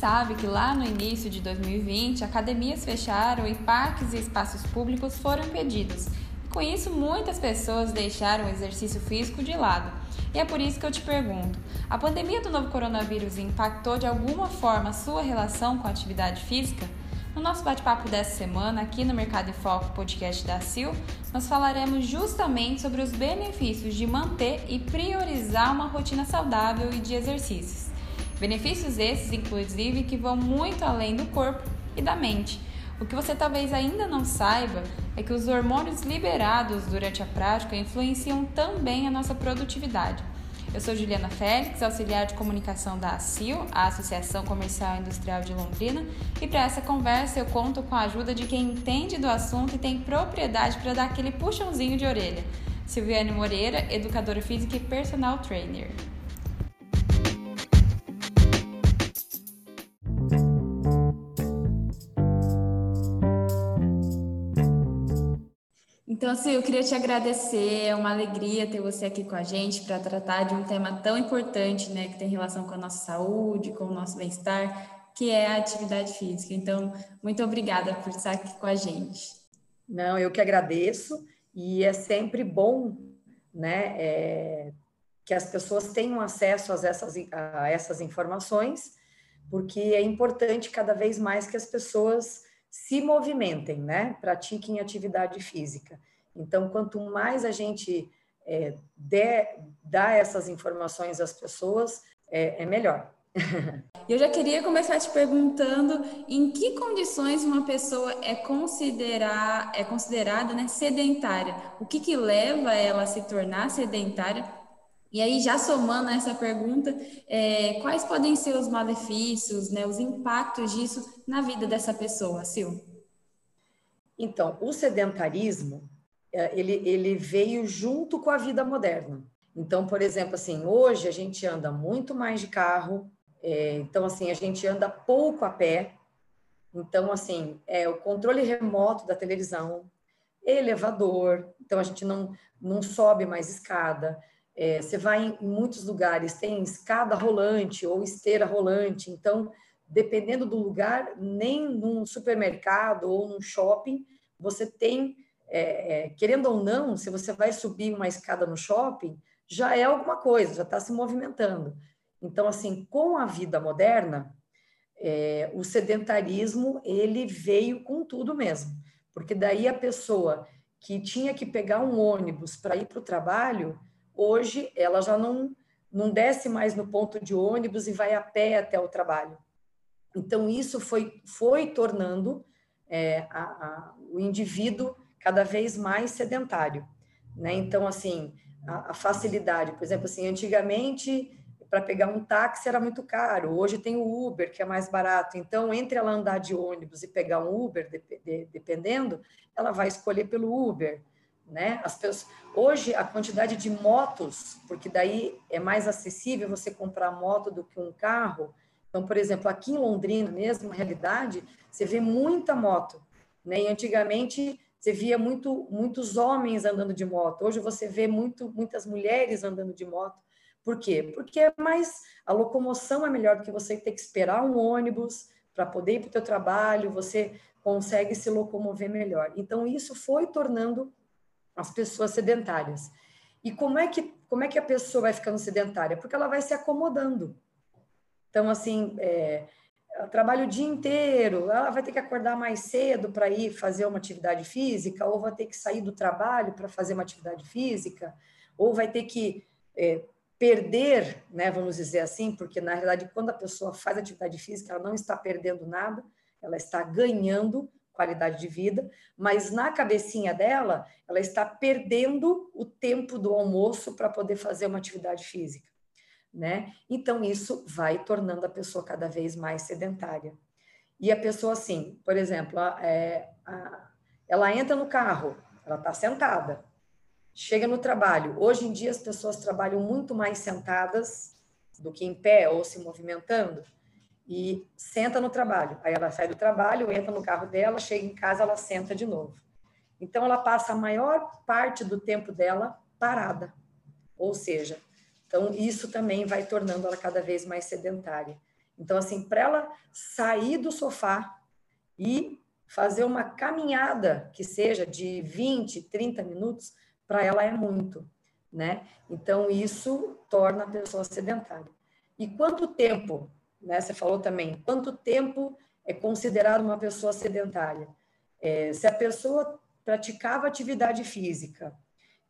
sabe que lá no início de 2020, academias fecharam e parques e espaços públicos foram impedidos. Com isso, muitas pessoas deixaram o exercício físico de lado. E é por isso que eu te pergunto: a pandemia do novo coronavírus impactou de alguma forma a sua relação com a atividade física? No nosso bate-papo dessa semana, aqui no Mercado em Foco podcast da Sil, nós falaremos justamente sobre os benefícios de manter e priorizar uma rotina saudável e de exercícios. Benefícios esses, inclusive, que vão muito além do corpo e da mente. O que você talvez ainda não saiba é que os hormônios liberados durante a prática influenciam também a nossa produtividade. Eu sou Juliana Félix, auxiliar de comunicação da ACIL, a Associação Comercial e Industrial de Londrina, e para essa conversa eu conto com a ajuda de quem entende do assunto e tem propriedade para dar aquele puxãozinho de orelha. Silviane Moreira, educadora física e personal trainer. Assim, eu queria te agradecer, é uma alegria ter você aqui com a gente para tratar de um tema tão importante, né, que tem relação com a nossa saúde, com o nosso bem-estar, que é a atividade física. Então, muito obrigada por estar aqui com a gente. Não, eu que agradeço, e é sempre bom, né, é, que as pessoas tenham acesso a essas, a essas informações, porque é importante cada vez mais que as pessoas se movimentem, né? Pratiquem atividade física. Então, quanto mais a gente é, der, dá essas informações às pessoas, é, é melhor. Eu já queria começar te perguntando em que condições uma pessoa é, considerar, é considerada né, sedentária. O que, que leva ela a se tornar sedentária? E aí, já somando essa pergunta, é, quais podem ser os malefícios, né, os impactos disso na vida dessa pessoa, Sil? Então, o sedentarismo ele, ele veio junto com a vida moderna. Então, por exemplo, assim, hoje a gente anda muito mais de carro, é, então, assim, a gente anda pouco a pé. Então, assim, é o controle remoto da televisão, elevador, então a gente não, não sobe mais escada. É, você vai em, em muitos lugares, tem escada rolante ou esteira rolante, então, dependendo do lugar, nem num supermercado ou num shopping, você tem é, é, querendo ou não, se você vai subir uma escada no shopping, já é alguma coisa, já está se movimentando. Então, assim, com a vida moderna, é, o sedentarismo ele veio com tudo mesmo, porque daí a pessoa que tinha que pegar um ônibus para ir para o trabalho, hoje ela já não não desce mais no ponto de ônibus e vai a pé até o trabalho. Então isso foi foi tornando é, a, a, o indivíduo cada vez mais sedentário, né? Então, assim, a, a facilidade, por exemplo, assim, antigamente para pegar um táxi era muito caro, hoje tem o Uber, que é mais barato. Então, entre ela andar de ônibus e pegar um Uber, de, de, dependendo, ela vai escolher pelo Uber, né? As pessoas, hoje, a quantidade de motos, porque daí é mais acessível você comprar moto do que um carro. Então, por exemplo, aqui em Londrina, mesmo, na realidade, você vê muita moto, né? E antigamente você via muito, muitos homens andando de moto. Hoje você vê muito, muitas mulheres andando de moto. Por quê? Porque é mais a locomoção é melhor do que você ter que esperar um ônibus para poder ir para o teu trabalho. Você consegue se locomover melhor. Então isso foi tornando as pessoas sedentárias. E como é que como é que a pessoa vai ficando sedentária? Porque ela vai se acomodando. Então assim, é, ela trabalha o dia inteiro, ela vai ter que acordar mais cedo para ir fazer uma atividade física, ou vai ter que sair do trabalho para fazer uma atividade física, ou vai ter que é, perder, né, vamos dizer assim, porque na realidade quando a pessoa faz atividade física, ela não está perdendo nada, ela está ganhando qualidade de vida, mas na cabecinha dela, ela está perdendo o tempo do almoço para poder fazer uma atividade física né? Então, isso vai tornando a pessoa cada vez mais sedentária. E a pessoa, assim, por exemplo, é, a, ela entra no carro, ela está sentada, chega no trabalho. Hoje em dia, as pessoas trabalham muito mais sentadas do que em pé ou se movimentando, e senta no trabalho. Aí ela sai do trabalho, entra no carro dela, chega em casa, ela senta de novo. Então, ela passa a maior parte do tempo dela parada. Ou seja, então, isso também vai tornando ela cada vez mais sedentária. Então, assim, para ela sair do sofá e fazer uma caminhada que seja de 20, 30 minutos, para ela é muito, né? Então, isso torna a pessoa sedentária. E quanto tempo, né? Você falou também, quanto tempo é considerado uma pessoa sedentária? É, se a pessoa praticava atividade física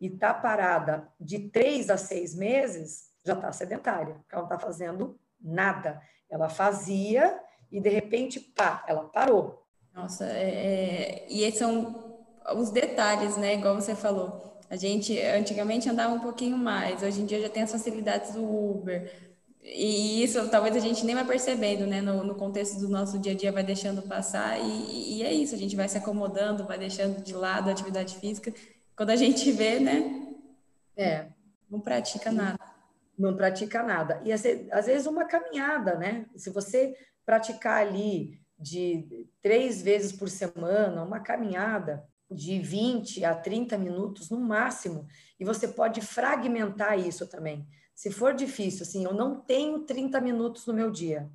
e está parada de três a seis meses, já está sedentária, porque ela não está fazendo nada. Ela fazia e, de repente, pá, ela parou. Nossa, é, é... e esses são os detalhes, né? Igual você falou. A gente antigamente andava um pouquinho mais, hoje em dia já tem as facilidades do Uber. E isso talvez a gente nem vai percebendo, né? No, no contexto do nosso dia a dia vai deixando passar, e, e, é isso, a gente vai se acomodando, vai deixando de lado a atividade física. Quando a gente vê, né? É. Não pratica nada. Não pratica nada. E às vezes uma caminhada, né? Se você praticar ali de três vezes por semana, uma caminhada de 20 a 30 minutos no máximo, e você pode fragmentar isso também se for difícil, assim, eu não tenho 30 minutos no meu dia,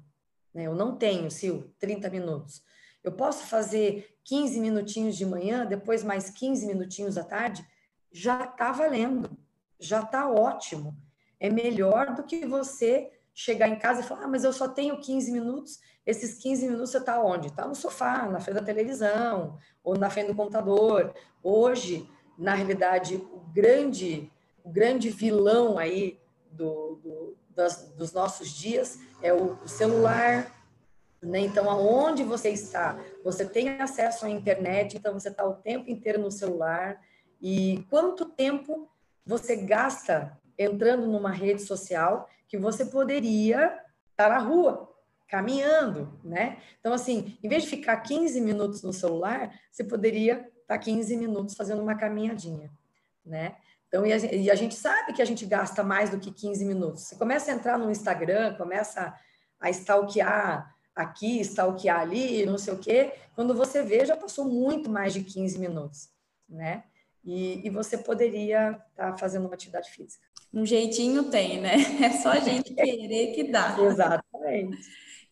né? Eu não tenho, Sil, 30 minutos. Eu posso fazer 15 minutinhos de manhã, depois mais 15 minutinhos à tarde, já está valendo, já está ótimo. É melhor do que você chegar em casa e falar, ah, mas eu só tenho 15 minutos. Esses 15 minutos você está onde? Está no sofá, na frente da televisão, ou na frente do computador. Hoje, na realidade, o grande, o grande vilão aí do, do das, dos nossos dias é o, o celular. Né? Então, aonde você está? Você tem acesso à internet, então você está o tempo inteiro no celular. E quanto tempo você gasta entrando numa rede social que você poderia estar na rua, caminhando, né? Então, assim, em vez de ficar 15 minutos no celular, você poderia estar 15 minutos fazendo uma caminhadinha, né? Então, e a, e a, gente sabe que a gente gasta mais do que 15 minutos. Você começa a entrar no Instagram, começa a stalkear aqui, stalkear ali, não sei o quê. Quando você vê, já passou muito mais de 15 minutos, né? E, e você poderia estar tá fazendo uma atividade física. Um jeitinho tem, né? É só a gente querer que dá. Exatamente.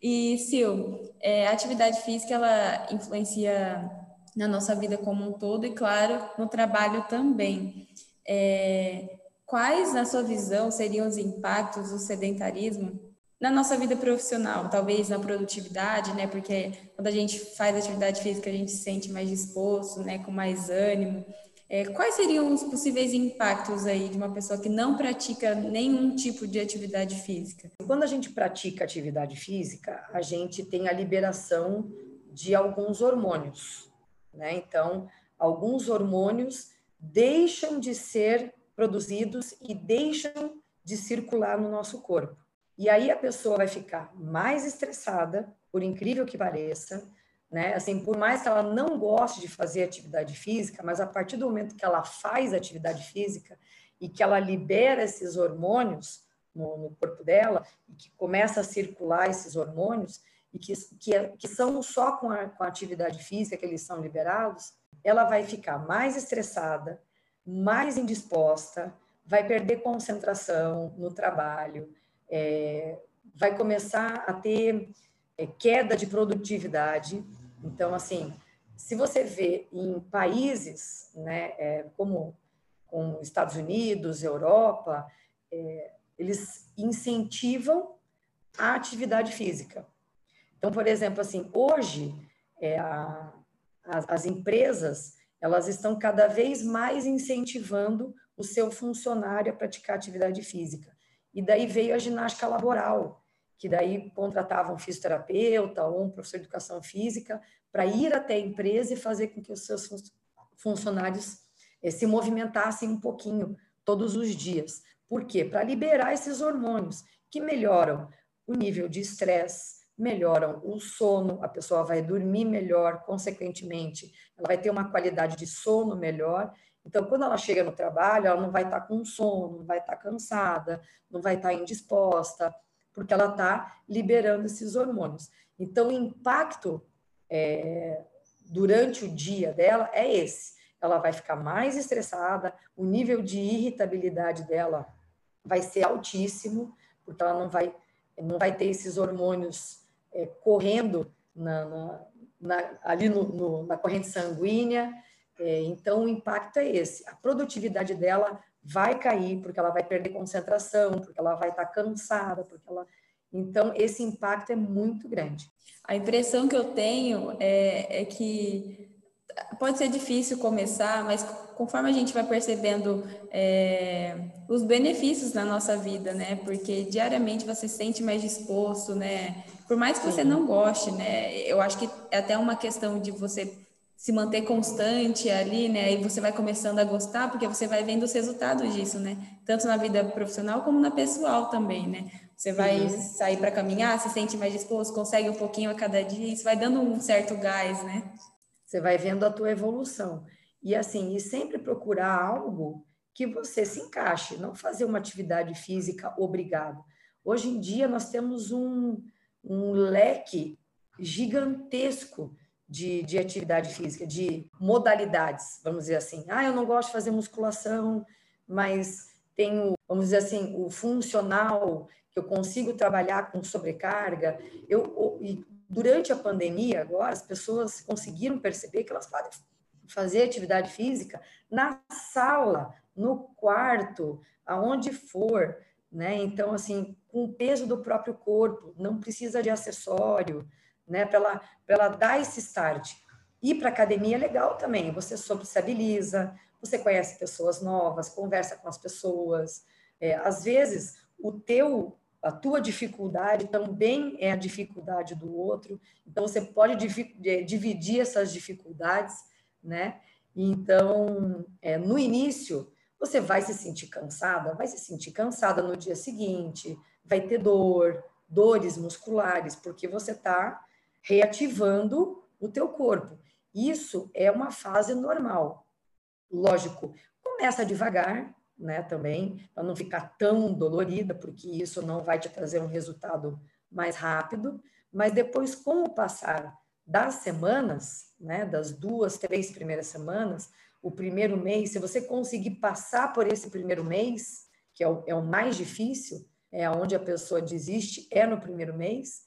E, Sil, é, a atividade física, ela influencia na nossa vida como um todo e, claro, no trabalho também. É, quais, na sua visão, seriam os impactos do sedentarismo na nossa vida profissional? Talvez na produtividade, né? Porque quando a gente faz atividade física, a gente se sente mais disposto, né? Com mais ânimo. É, quais seriam os possíveis impactos aí de uma pessoa que não pratica nenhum tipo de atividade física? Quando a gente pratica atividade física, a gente tem a liberação de alguns hormônios, né? Então, alguns hormônios deixam de ser produzidos e deixam de circular no nosso corpo. E aí a pessoa vai ficar mais estressada, por incrível que pareça, né? Assim, por mais que ela não goste de fazer atividade física, mas a partir do momento que ela faz atividade física e que ela libera esses hormônios no, no corpo dela e que começa a circular esses hormônios e que, que, que são só com a, com a atividade física que eles são liberados, ela vai ficar mais estressada, mais indisposta, vai perder concentração no trabalho, é, vai começar a ter é, queda de produtividade. Então, assim, se você vê em países, né, é, como, como Estados Unidos, Europa, é, eles incentivam a atividade física. Então, por exemplo, assim, hoje é, a, as, as empresas elas estão cada vez mais incentivando o seu funcionário a praticar atividade física. E daí veio a ginástica laboral, que daí contratavam um fisioterapeuta ou um professor de educação física para ir até a empresa e fazer com que os seus funcionários eh, se movimentassem um pouquinho todos os dias. Por quê? Para liberar esses hormônios que melhoram o nível de estresse, melhoram o sono, a pessoa vai dormir melhor, consequentemente, ela vai ter uma qualidade de sono melhor. Então, quando ela chega no trabalho, ela não vai estar com sono, não vai estar cansada, não vai estar indisposta, porque ela está liberando esses hormônios. Então, o impacto é, durante o dia dela é esse. Ela vai ficar mais estressada, o nível de irritabilidade dela vai ser altíssimo, porque ela não vai não vai ter esses hormônios é, correndo na, na, na, ali no, no, na corrente sanguínea. É, então, o impacto é esse. A produtividade dela vai cair, porque ela vai perder concentração, porque ela vai estar cansada, porque ela. Então, esse impacto é muito grande. A impressão que eu tenho é, é que pode ser difícil começar, mas conforme a gente vai percebendo é, os benefícios na nossa vida, né? Porque diariamente você se sente mais disposto, né? Por mais que você não goste, né? Eu acho que é até uma questão de você se manter constante ali, né? E você vai começando a gostar, porque você vai vendo os resultados disso, né? Tanto na vida profissional como na pessoal também, né? Você vai uhum. sair para caminhar, se sente mais disposto, consegue um pouquinho a cada dia, isso vai dando um certo gás, né? Você vai vendo a tua evolução. E assim, e sempre procurar algo que você se encaixe, não fazer uma atividade física obrigado. Hoje em dia nós temos um, um leque gigantesco de, de atividade física, de modalidades, vamos dizer assim. Ah, eu não gosto de fazer musculação, mas tenho, vamos dizer assim, o funcional, que eu consigo trabalhar com sobrecarga. Eu, e durante a pandemia, agora, as pessoas conseguiram perceber que elas podem fazer atividade física na sala, no quarto, aonde for, né? Então, assim, com o peso do próprio corpo, não precisa de acessório, né? Para ela, ela dar esse start. Ir para academia é legal também, você sociabiliza, você conhece pessoas novas, conversa com as pessoas. É, às vezes, o teu, a tua dificuldade também é a dificuldade do outro, então você pode dividir essas dificuldades, né? Então, é, no início, você vai se sentir cansada, vai se sentir cansada no dia seguinte, vai ter dor, dores musculares, porque você está reativando o teu corpo. Isso é uma fase normal. Lógico, começa devagar, né, também, para não ficar tão dolorida, porque isso não vai te trazer um resultado mais rápido, mas depois, com o passar das semanas, né, das duas, três primeiras semanas, o primeiro mês, se você conseguir passar por esse primeiro mês, que é o, é o mais difícil, é onde a pessoa desiste, é no primeiro mês,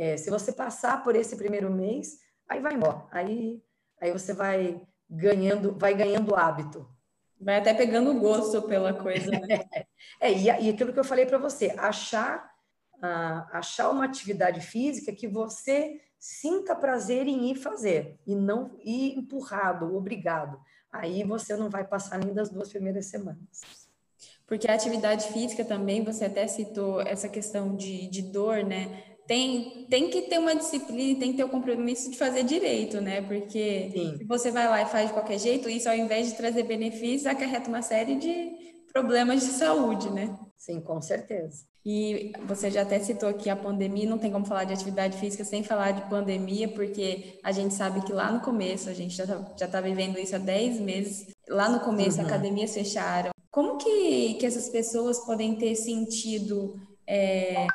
é, se você passar por esse primeiro mês, aí vai embora. Aí, aí você vai ganhando, vai ganhando hábito. Vai até pegando gosto pela coisa. Né? é, e, e aquilo que eu falei para você, achar, uh, achar uma atividade física que você sinta prazer em ir fazer e não ir empurrado, obrigado. Aí você não vai passar nem das duas primeiras semanas. Porque a atividade física também, você até citou essa questão de, de dor, né? Tem, tem que ter uma disciplina, tem que ter o compromisso de fazer direito, né? Porque Sim. se você vai lá e faz de qualquer jeito, isso ao invés de trazer benefícios, acarreta uma série de problemas de saúde, né? Sim, com certeza. E você já até citou aqui a pandemia, não tem como falar de atividade física sem falar de pandemia, porque a gente sabe que lá no começo, a gente já está já tá vivendo isso há 10 meses, lá no começo uhum. academias fecharam. Como que, que essas pessoas podem ter sentido é,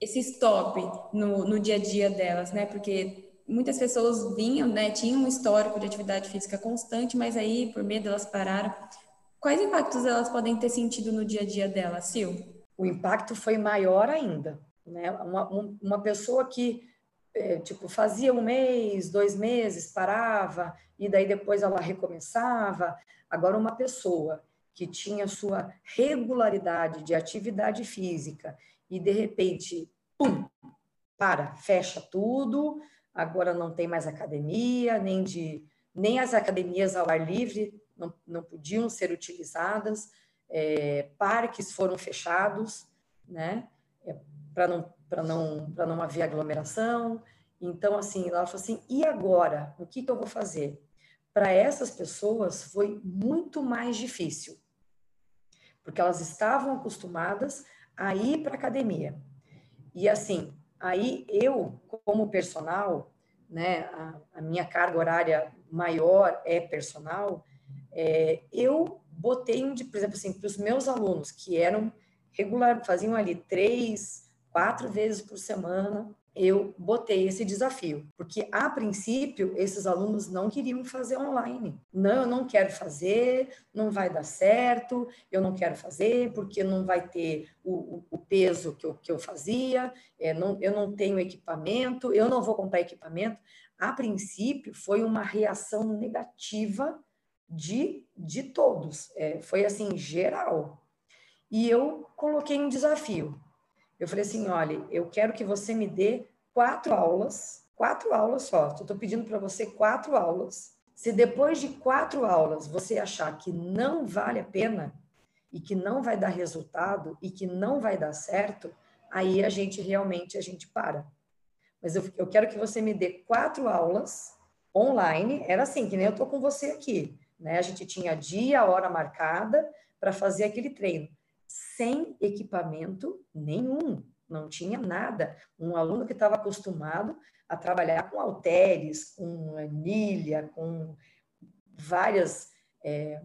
esse stop no, no dia a dia delas, né? Porque muitas pessoas vinham, né? Tinham um histórico de atividade física constante, mas aí, por medo, elas pararam. Quais impactos elas podem ter sentido no dia a dia delas, Sil? O impacto foi maior ainda, né? Uma, uma pessoa que, é, tipo, fazia um mês, dois meses, parava, e daí depois ela recomeçava. Agora, uma pessoa que tinha sua regularidade de atividade física e de repente, pum, para, fecha tudo, agora não tem mais academia, nem de nem as academias ao ar livre não, não podiam ser utilizadas, é, parques foram fechados, né, é, para não para não para não haver aglomeração. Então assim, ela falou assim: e agora? O que, que eu vou fazer? Para essas pessoas foi muito mais difícil, porque elas estavam acostumadas a ir para academia. E assim, aí eu, como personal, né, a, a minha carga horária maior é personal, é, eu botei um de, por exemplo, assim, para os meus alunos que eram regular, faziam ali três, quatro vezes por semana, eu botei esse desafio, porque a princípio esses alunos não queriam fazer online. Não, eu não quero fazer, não vai dar certo, eu não quero fazer porque não vai ter o, o peso que eu, que eu fazia, é, não, eu não tenho equipamento, eu não vou comprar equipamento. A princípio foi uma reação negativa de, de todos, é, foi assim, geral. E eu coloquei um desafio eu falei assim: olha, eu quero que você me dê quatro aulas, quatro aulas só. Estou pedindo para você quatro aulas. Se depois de quatro aulas você achar que não vale a pena e que não vai dar resultado e que não vai dar certo, aí a gente realmente a gente para. Mas eu, eu quero que você me dê quatro aulas online. Era assim, que nem eu estou com você aqui. Né? A gente tinha dia, hora marcada para fazer aquele treino sem equipamento nenhum, não tinha nada. Um aluno que estava acostumado a trabalhar com halteres, com anilha, com várias, é,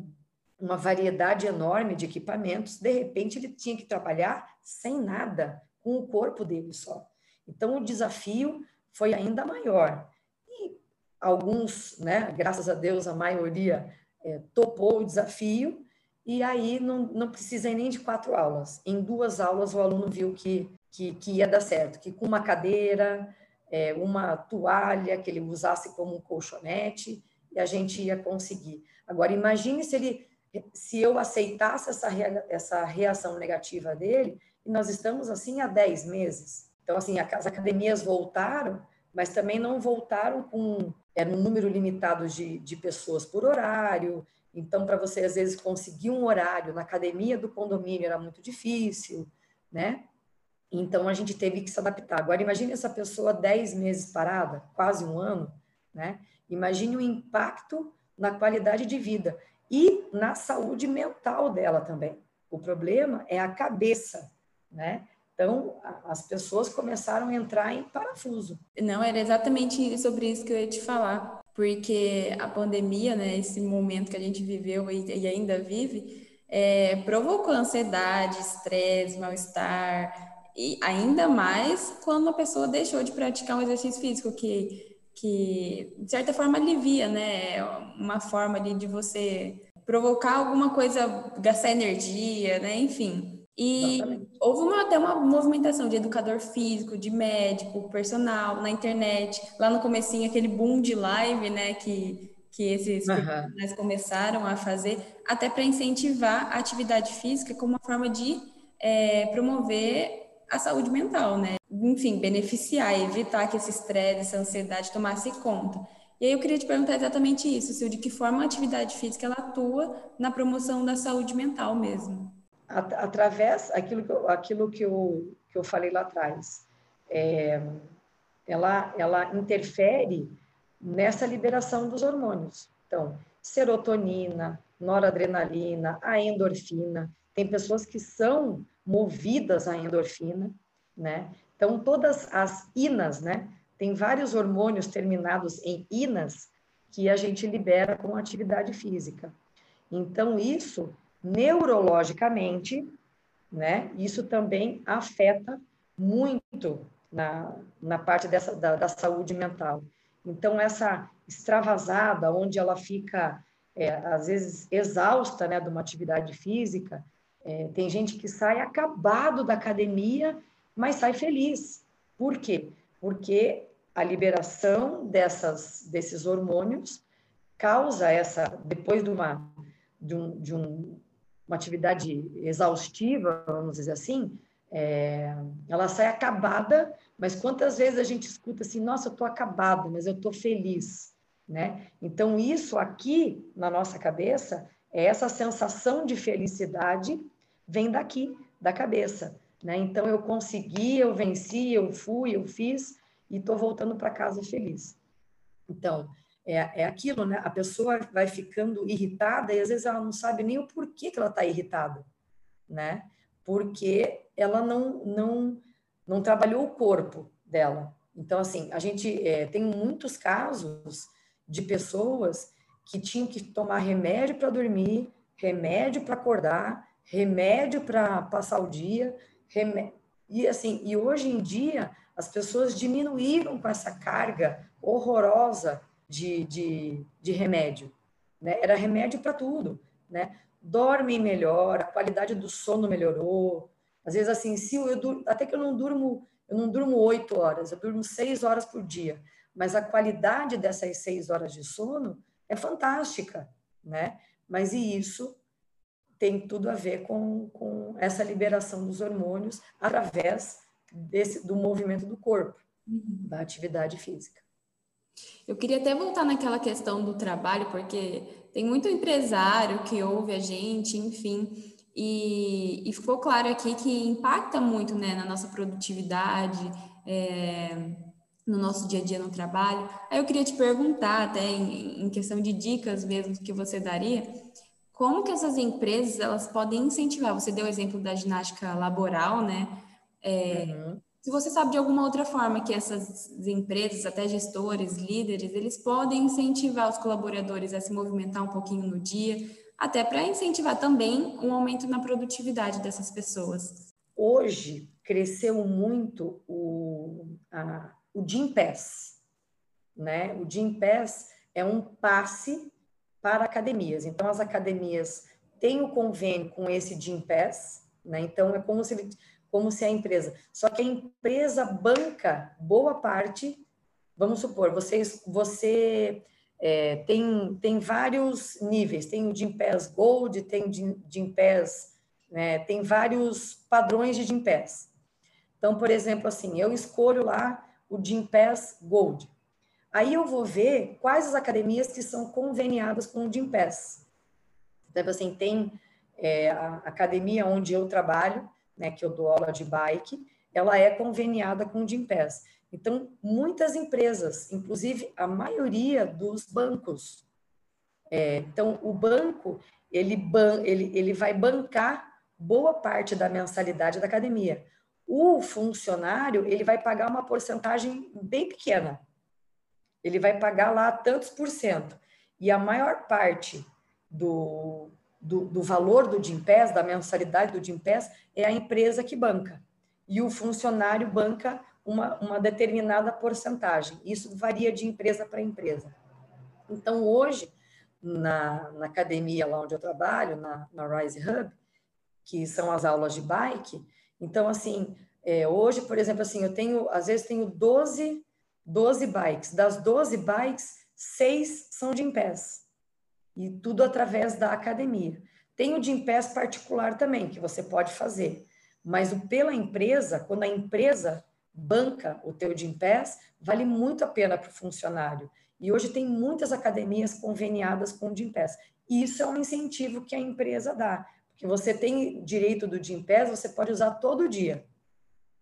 uma variedade enorme de equipamentos, de repente ele tinha que trabalhar sem nada, com o corpo dele só. Então o desafio foi ainda maior. E alguns, né, graças a Deus, a maioria é, topou o desafio, e aí não, não precisa nem de quatro aulas. Em duas aulas o aluno viu que, que, que ia dar certo, que com uma cadeira, é, uma toalha que ele usasse como um colchonete, e a gente ia conseguir. Agora, imagine se ele se eu aceitasse essa, essa reação negativa dele, e nós estamos assim há 10 meses. Então, assim, as academias voltaram, mas também não voltaram com era um número limitado de, de pessoas por horário, então, para você, às vezes, conseguir um horário na academia do condomínio era muito difícil, né? Então, a gente teve que se adaptar. Agora, imagine essa pessoa 10 meses parada, quase um ano, né? Imagine o impacto na qualidade de vida e na saúde mental dela também. O problema é a cabeça, né? Então, as pessoas começaram a entrar em parafuso. Não, era exatamente sobre isso que eu ia te falar porque a pandemia, né, esse momento que a gente viveu e, e ainda vive, é, provocou ansiedade, estresse, mal-estar, e ainda mais quando a pessoa deixou de praticar um exercício físico que, que de certa forma alivia, né, uma forma ali de você provocar alguma coisa, gastar energia, né, enfim. E Exatamente. houve uma, até uma movimentação de educador físico, de médico, personal, na internet. Lá no comecinho, aquele boom de live, né, que, que esses uhum. profissionais começaram a fazer, até para incentivar a atividade física como uma forma de é, promover a saúde mental, né? Enfim, beneficiar, evitar que esse estresse, essa ansiedade tomasse conta. E aí eu queria te perguntar exatamente isso, se de que forma a atividade física ela atua na promoção da saúde mental mesmo através aquilo que eu, aquilo que eu, que eu falei lá atrás. É, ela, ela interfere nessa liberação dos hormônios. Então, serotonina, noradrenalina, a endorfina. Tem pessoas que são movidas à endorfina, né? Então, todas as inas, né? Tem vários hormônios terminados em inas que a gente libera com atividade física. Então, isso neurologicamente, né? Isso também afeta muito na, na parte dessa da, da saúde mental. Então essa extravasada, onde ela fica é, às vezes exausta, né, de uma atividade física, é, tem gente que sai acabado da academia, mas sai feliz. Por quê? Porque a liberação dessas, desses hormônios causa essa, depois de, uma, de, um, de um uma atividade exaustiva, vamos dizer assim, é, ela sai acabada, mas quantas vezes a gente escuta assim, nossa, eu estou acabada, mas eu estou feliz, né? Então, isso aqui na nossa cabeça, é essa sensação de felicidade vem daqui, da cabeça, né? Então, eu consegui, eu venci, eu fui, eu fiz e estou voltando para casa feliz. Então, é, é aquilo, né? A pessoa vai ficando irritada e às vezes ela não sabe nem o porquê que ela está irritada, né? Porque ela não, não, não trabalhou o corpo dela. Então, assim, a gente é, tem muitos casos de pessoas que tinham que tomar remédio para dormir, remédio para acordar, remédio para passar o dia, remédio... e assim, e hoje em dia as pessoas diminuíram com essa carga horrorosa de, de, de remédio. Né? Era remédio para tudo. Né? Dormem melhor, a qualidade do sono melhorou. Às vezes, assim, se eu, eu até que eu não durmo, eu não durmo oito horas, eu durmo seis horas por dia. Mas a qualidade dessas seis horas de sono é fantástica, né? Mas e isso tem tudo a ver com, com essa liberação dos hormônios através desse, do movimento do corpo, uhum. da atividade física. Eu queria até voltar naquela questão do trabalho, porque tem muito empresário que ouve a gente, enfim, e, e ficou claro aqui que impacta muito né, na nossa produtividade, é, no nosso dia a dia no trabalho. Aí eu queria te perguntar, até em, em questão de dicas mesmo que você daria, como que essas empresas elas podem incentivar? Você deu o exemplo da ginástica laboral, né? É, uhum. Se você sabe de alguma outra forma que essas empresas, até gestores, líderes, eles podem incentivar os colaboradores a se movimentar um pouquinho no dia, até para incentivar também um aumento na produtividade dessas pessoas. Hoje cresceu muito o, a, o Gym Pass, né? O Gym Pass é um passe para academias. Então as academias têm o convênio com esse Gym Pass, né? Então é como se ele como se a empresa. Só que a empresa banca boa parte. Vamos supor, vocês, você é, tem, tem vários níveis. Tem o Gimpass Gold, tem o Gimpass, né, tem vários padrões de Gimpass. Então, por exemplo, assim, eu escolho lá o Gimpass Gold. Aí eu vou ver quais as academias que são conveniadas com o Gimpass. Então, assim, tem é, a academia onde eu trabalho, né, que eu dou aula de bike, ela é conveniada com o Gympass. Então, muitas empresas, inclusive a maioria dos bancos. É, então, o banco, ele, ban ele, ele vai bancar boa parte da mensalidade da academia. O funcionário, ele vai pagar uma porcentagem bem pequena. Ele vai pagar lá tantos por cento. E a maior parte do, do, do valor do Gimpass, da mensalidade do Gimpass, é a empresa que banca. E o funcionário banca uma, uma determinada porcentagem. Isso varia de empresa para empresa. Então, hoje, na, na academia lá onde eu trabalho, na, na Rise Hub, que são as aulas de bike, então, assim, é, hoje, por exemplo, assim, eu tenho, às vezes, tenho 12, 12 bikes. Das 12 bikes, seis são de Gimpass e tudo através da academia. Tem o Gympass particular também, que você pode fazer, mas o pela empresa, quando a empresa banca o teu Gympass, vale muito a pena para o funcionário. E hoje tem muitas academias conveniadas com o Gympass. Isso é um incentivo que a empresa dá, porque você tem direito do Gympass, você pode usar todo dia.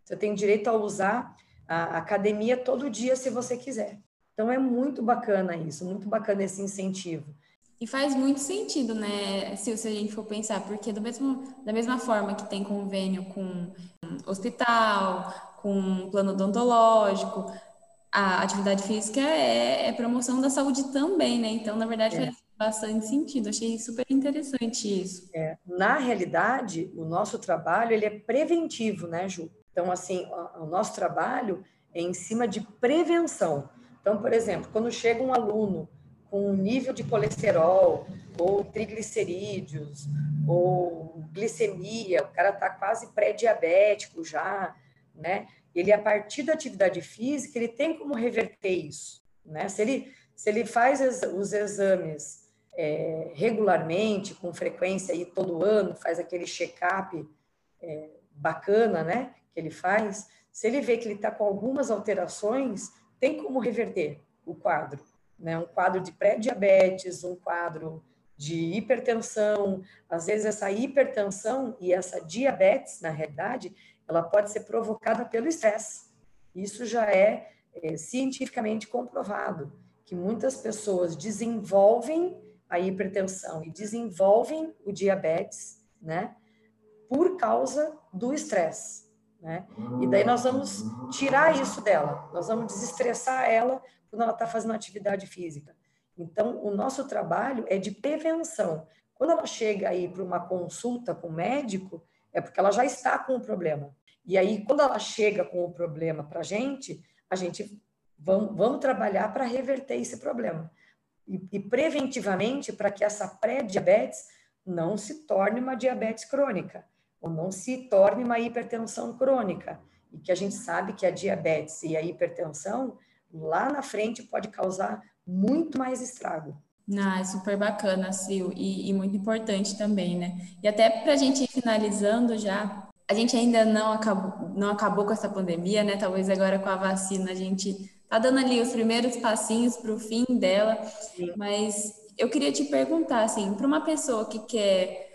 Você tem direito a usar a academia todo dia se você quiser. Então é muito bacana isso, muito bacana esse incentivo. E faz muito sentido, né, se, se a gente for pensar, porque do mesmo, da mesma forma que tem convênio com hospital, com plano odontológico, a atividade física é, é promoção da saúde também, né? Então, na verdade, é. faz bastante sentido. Achei super interessante isso. É. Na realidade, o nosso trabalho ele é preventivo, né, Ju? Então, assim, o, o nosso trabalho é em cima de prevenção. Então, por exemplo, quando chega um aluno com nível de colesterol, ou triglicerídeos, ou glicemia, o cara está quase pré-diabético já, né? Ele, a partir da atividade física, ele tem como reverter isso, né? Se ele, se ele faz os exames é, regularmente, com frequência, aí todo ano, faz aquele check-up é, bacana, né? Que ele faz, se ele vê que ele está com algumas alterações, tem como reverter o quadro né? um quadro de pré-diabetes, um quadro de hipertensão. Às vezes, essa hipertensão e essa diabetes, na realidade, ela pode ser provocada pelo estresse. Isso já é, é cientificamente comprovado, que muitas pessoas desenvolvem a hipertensão e desenvolvem o diabetes, né? Por causa do estresse. Né? E daí nós vamos tirar isso dela, nós vamos desestressar ela quando ela está fazendo atividade física. Então, o nosso trabalho é de prevenção. Quando ela chega aí para uma consulta com o médico, é porque ela já está com o problema. E aí, quando ela chega com o problema para a gente, a gente vamos, vamos trabalhar para reverter esse problema. E, e preventivamente, para que essa pré-diabetes não se torne uma diabetes crônica, ou não se torne uma hipertensão crônica. E que a gente sabe que a diabetes e a hipertensão, lá na frente, pode causar muito mais estrago. Ah, é super bacana, Sil, e, e muito importante também, né? E até para a gente ir finalizando já, a gente ainda não acabou, não acabou com essa pandemia, né? Talvez agora com a vacina a gente tá dando ali os primeiros passinhos para o fim dela, Sim. mas eu queria te perguntar, assim, para uma pessoa que quer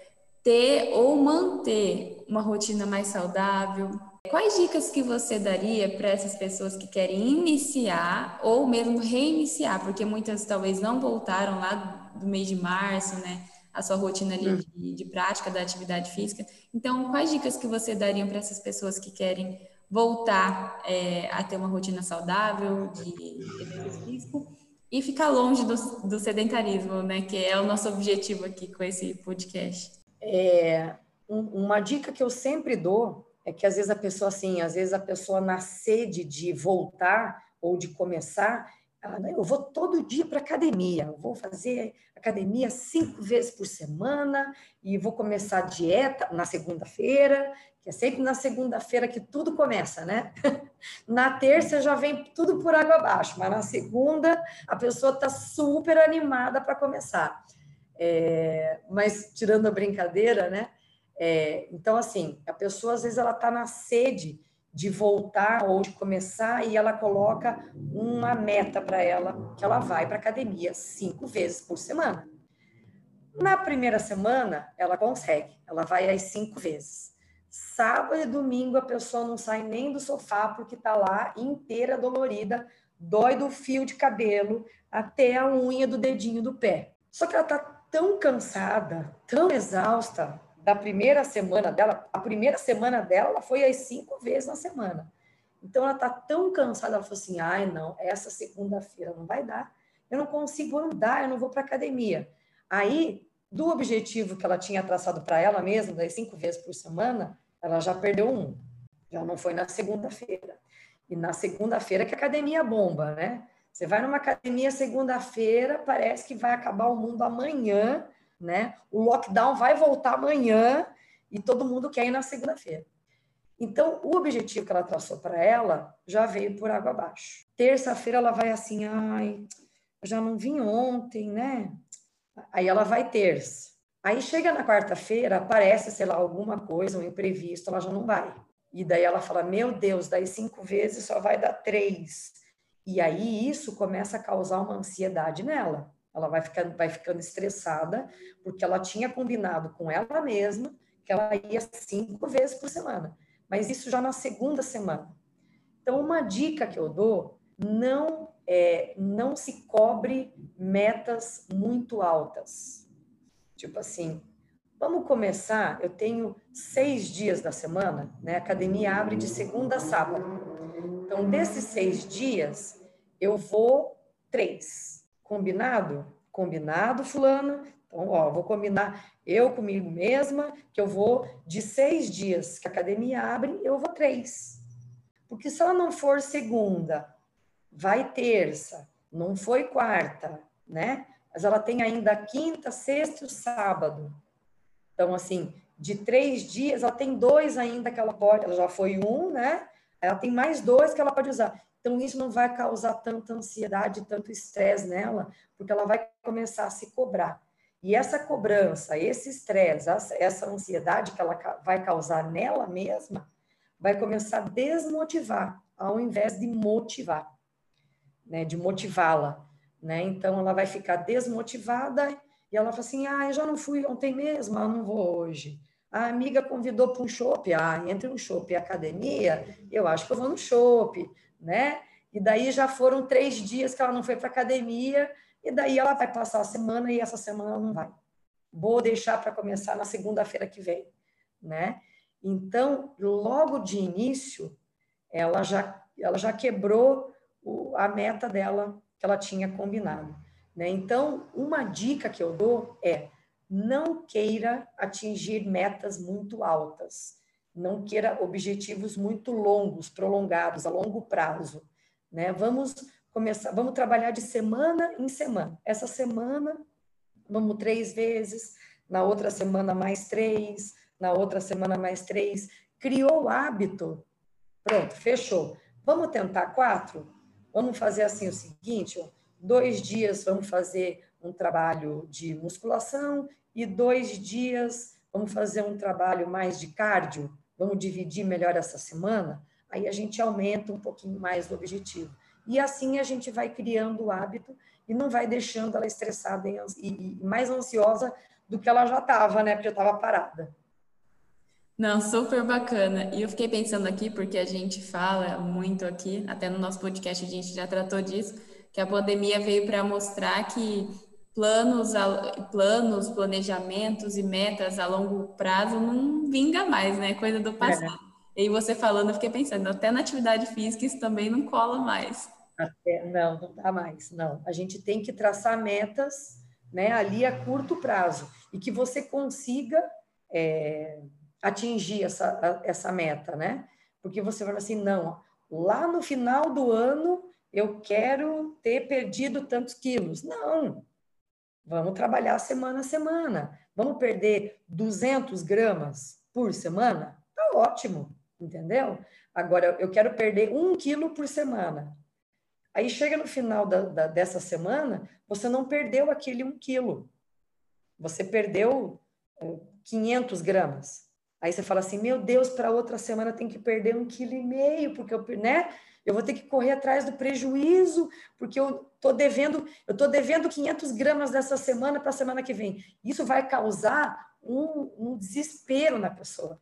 ter ou manter uma rotina mais saudável, Quais dicas que você daria para essas pessoas que querem iniciar ou mesmo reiniciar, porque muitas talvez não voltaram lá do mês de março, né? A sua rotina ali de, de prática da atividade física. Então, quais dicas que você daria para essas pessoas que querem voltar é, a ter uma rotina saudável de exercício físico e ficar longe do, do sedentarismo, né? Que é o nosso objetivo aqui com esse podcast. É, um, uma dica que eu sempre dou é que às vezes a pessoa assim, às vezes a pessoa na sede de voltar ou de começar, ela, eu vou todo dia para academia, eu vou fazer academia cinco vezes por semana e vou começar a dieta na segunda-feira, que é sempre na segunda-feira que tudo começa, né? Na terça já vem tudo por água abaixo, mas na segunda a pessoa está super animada para começar. É, mas tirando a brincadeira, né? É, então, assim, a pessoa às vezes ela está na sede de voltar ou de começar e ela coloca uma meta para ela que ela vai para academia cinco vezes por semana. Na primeira semana ela consegue, ela vai às cinco vezes. Sábado e domingo a pessoa não sai nem do sofá porque está lá inteira dolorida, dói do fio de cabelo até a unha do dedinho do pé. Só que ela está tão cansada, tão exausta, da primeira semana dela, a primeira semana dela, ela foi às cinco vezes na semana. Então ela está tão cansada, ela falou assim: ai, não, essa segunda-feira não vai dar, eu não consigo andar, eu não vou para academia. Aí, do objetivo que ela tinha traçado para ela mesma, das cinco vezes por semana, ela já perdeu um, já não foi na segunda-feira. E na segunda-feira que a academia bomba, né? Você vai numa academia segunda-feira, parece que vai acabar o mundo amanhã, né? O lockdown vai voltar amanhã e todo mundo quer ir na segunda-feira. Então, o objetivo que ela traçou para ela já veio por água abaixo. Terça-feira ela vai assim, ai, já não vim ontem, né? Aí ela vai terça. Aí chega na quarta-feira, aparece, sei lá, alguma coisa, um imprevisto, ela já não vai. E daí ela fala, meu Deus, daí cinco vezes só vai dar três. E aí isso começa a causar uma ansiedade nela. Ela vai ficando, vai ficando estressada, porque ela tinha combinado com ela mesma que ela ia cinco vezes por semana. Mas isso já na segunda semana. Então, uma dica que eu dou, não, é, não se cobre metas muito altas. Tipo assim, vamos começar, eu tenho seis dias da semana, né? A academia abre de segunda a sábado. Então, desses seis dias, eu vou três Combinado? Combinado, fulano. Então, ó, vou combinar eu comigo mesma, que eu vou de seis dias que a academia abre, eu vou três. Porque se ela não for segunda, vai terça, não foi quarta, né? Mas ela tem ainda quinta, sexta e sábado. Então, assim, de três dias, ela tem dois ainda que ela pode, ela já foi um, né? Ela tem mais dois que ela pode usar. Então, isso não vai causar tanta ansiedade, tanto estresse nela, porque ela vai começar a se cobrar. E essa cobrança, esse estresse, essa ansiedade que ela vai causar nela mesma, vai começar a desmotivar, ao invés de motivar, né? de motivá-la. Né? Então, ela vai ficar desmotivada e ela fala assim: ah, eu já não fui ontem mesmo, ah, não vou hoje. A amiga convidou para um shopping, ah, entre um shopping e academia, eu acho que eu vou no shopping né? E daí já foram três dias que ela não foi para academia, e daí ela vai passar a semana e essa semana ela não vai. Vou deixar para começar na segunda-feira que vem, né? Então, logo de início, ela já, ela já quebrou o, a meta dela que ela tinha combinado. Né? Então, uma dica que eu dou é não queira atingir metas muito altas. Não queira objetivos muito longos, prolongados, a longo prazo, né? Vamos começar, vamos trabalhar de semana em semana. Essa semana vamos três vezes, na outra semana mais três, na outra semana mais três. Criou o hábito, pronto, fechou. Vamos tentar quatro? Vamos fazer assim o seguinte: dois dias vamos fazer um trabalho de musculação e dois dias vamos fazer um trabalho mais de cardio. Vamos dividir melhor essa semana. Aí a gente aumenta um pouquinho mais o objetivo. E assim a gente vai criando o hábito e não vai deixando ela estressada e, mais ansiosa do que ela já estava, né? Porque já estava parada. Não, super bacana. E eu fiquei pensando aqui, porque a gente fala muito aqui, até no nosso podcast a gente já tratou disso, que a pandemia veio para mostrar que planos, planos, planejamentos e metas a longo prazo não vinga mais, né? Coisa do passado. É. E você falando, eu fiquei pensando, até na atividade física isso também não cola mais. Até, não, não dá mais, não. A gente tem que traçar metas né, ali a curto prazo e que você consiga é, atingir essa, essa meta, né? Porque você vai assim, não, lá no final do ano eu quero ter perdido tantos quilos. Não, vamos trabalhar semana a semana. Vamos perder 200 gramas por semana? Tá ótimo, entendeu? Agora, eu quero perder um quilo por semana. Aí chega no final da, da, dessa semana, você não perdeu aquele um quilo. Você perdeu 500 gramas. Aí você fala assim, meu Deus, para outra semana tem que perder um quilo e meio, porque eu, né? Eu vou ter que correr atrás do prejuízo, porque eu tô devendo, eu tô devendo 500 gramas dessa semana para a semana que vem. Isso vai causar um, um desespero na pessoa.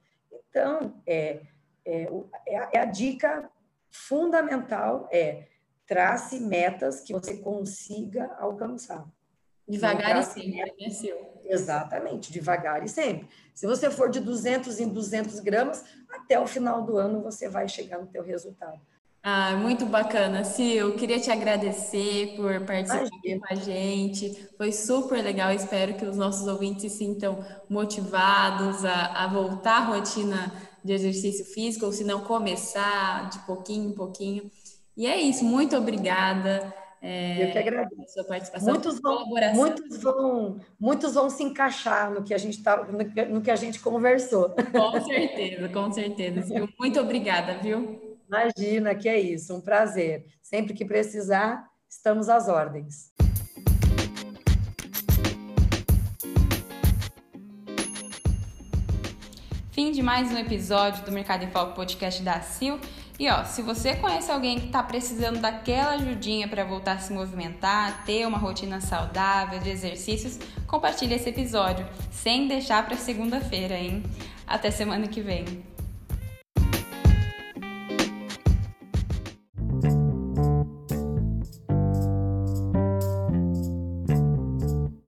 Então, é, é, é, a dica fundamental é trace metas que você consiga alcançar. Devagar e sempre, né, Sil? Exatamente, devagar e sempre. Se você for de 200 em 200 gramas, até o final do ano você vai chegar no teu resultado. Ah, muito bacana, Sil. Queria te agradecer por participar aqui com a gente. Foi super legal. Espero que os nossos ouvintes se sintam motivados a, a voltar à rotina de exercício físico, ou se não começar de pouquinho em pouquinho. E é isso. Muito obrigada. É, eu que agradeço. Sua participação, muitos vão, muitos vão, muitos vão se encaixar no que a gente tá, no no que a gente conversou. Com certeza, com certeza. Muito obrigada, viu? Imagina que é isso, um prazer. Sempre que precisar, estamos às ordens. Fim de mais um episódio do Mercado em Foco Podcast da Sil. E ó, se você conhece alguém que está precisando daquela ajudinha para voltar a se movimentar, ter uma rotina saudável de exercícios, compartilhe esse episódio, sem deixar para segunda-feira, hein? Até semana que vem.